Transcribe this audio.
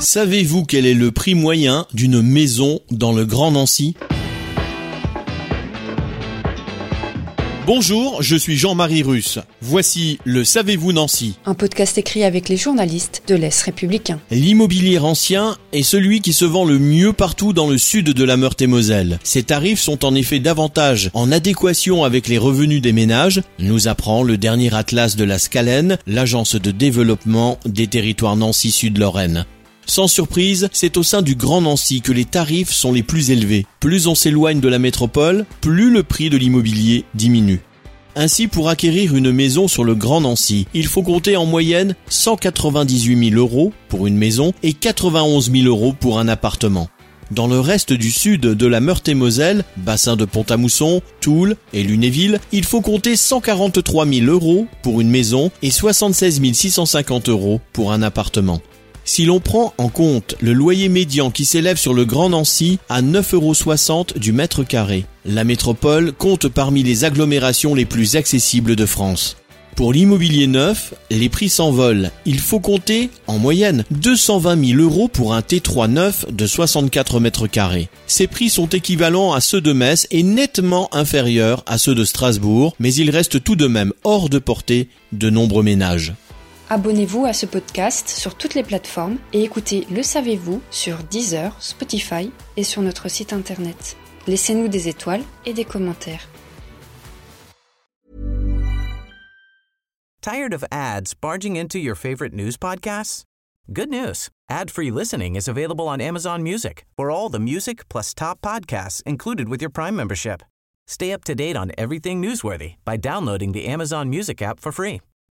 Savez-vous quel est le prix moyen d'une maison dans le Grand Nancy? Bonjour, je suis Jean-Marie Russe. Voici le Savez-vous Nancy Un podcast écrit avec les journalistes de l'Est républicain. L'immobilier ancien est celui qui se vend le mieux partout dans le sud de la Meurthe-et-Moselle. Ses tarifs sont en effet davantage en adéquation avec les revenus des ménages, nous apprend le dernier atlas de la Scalène, l'agence de développement des territoires Nancy-Sud-Lorraine. Sans surprise, c'est au sein du Grand Nancy que les tarifs sont les plus élevés. Plus on s'éloigne de la métropole, plus le prix de l'immobilier diminue. Ainsi, pour acquérir une maison sur le Grand Nancy, il faut compter en moyenne 198 000 euros pour une maison et 91 000 euros pour un appartement. Dans le reste du sud de la Meurthe-et-Moselle, bassin de Pont-à-Mousson, Toul et Lunéville, il faut compter 143 000 euros pour une maison et 76 650 euros pour un appartement. Si l'on prend en compte le loyer médian qui s'élève sur le Grand Nancy à 9,60 euros du mètre carré, la métropole compte parmi les agglomérations les plus accessibles de France. Pour l'immobilier neuf, les prix s'envolent. Il faut compter, en moyenne, 220 000 euros pour un T3 neuf de 64 mètres carrés. Ces prix sont équivalents à ceux de Metz et nettement inférieurs à ceux de Strasbourg, mais ils restent tout de même hors de portée de nombreux ménages. Abonnez-vous à ce podcast sur toutes les plateformes et écoutez Le Savez-vous sur Deezer, Spotify et sur notre site internet. Laissez-nous des étoiles et des commentaires. Tired of ads barging into your favorite news podcasts? Good news. Ad-free listening is available on Amazon Music for all the music plus top podcasts included with your Prime membership. Stay up to date on everything newsworthy by downloading the Amazon Music app for free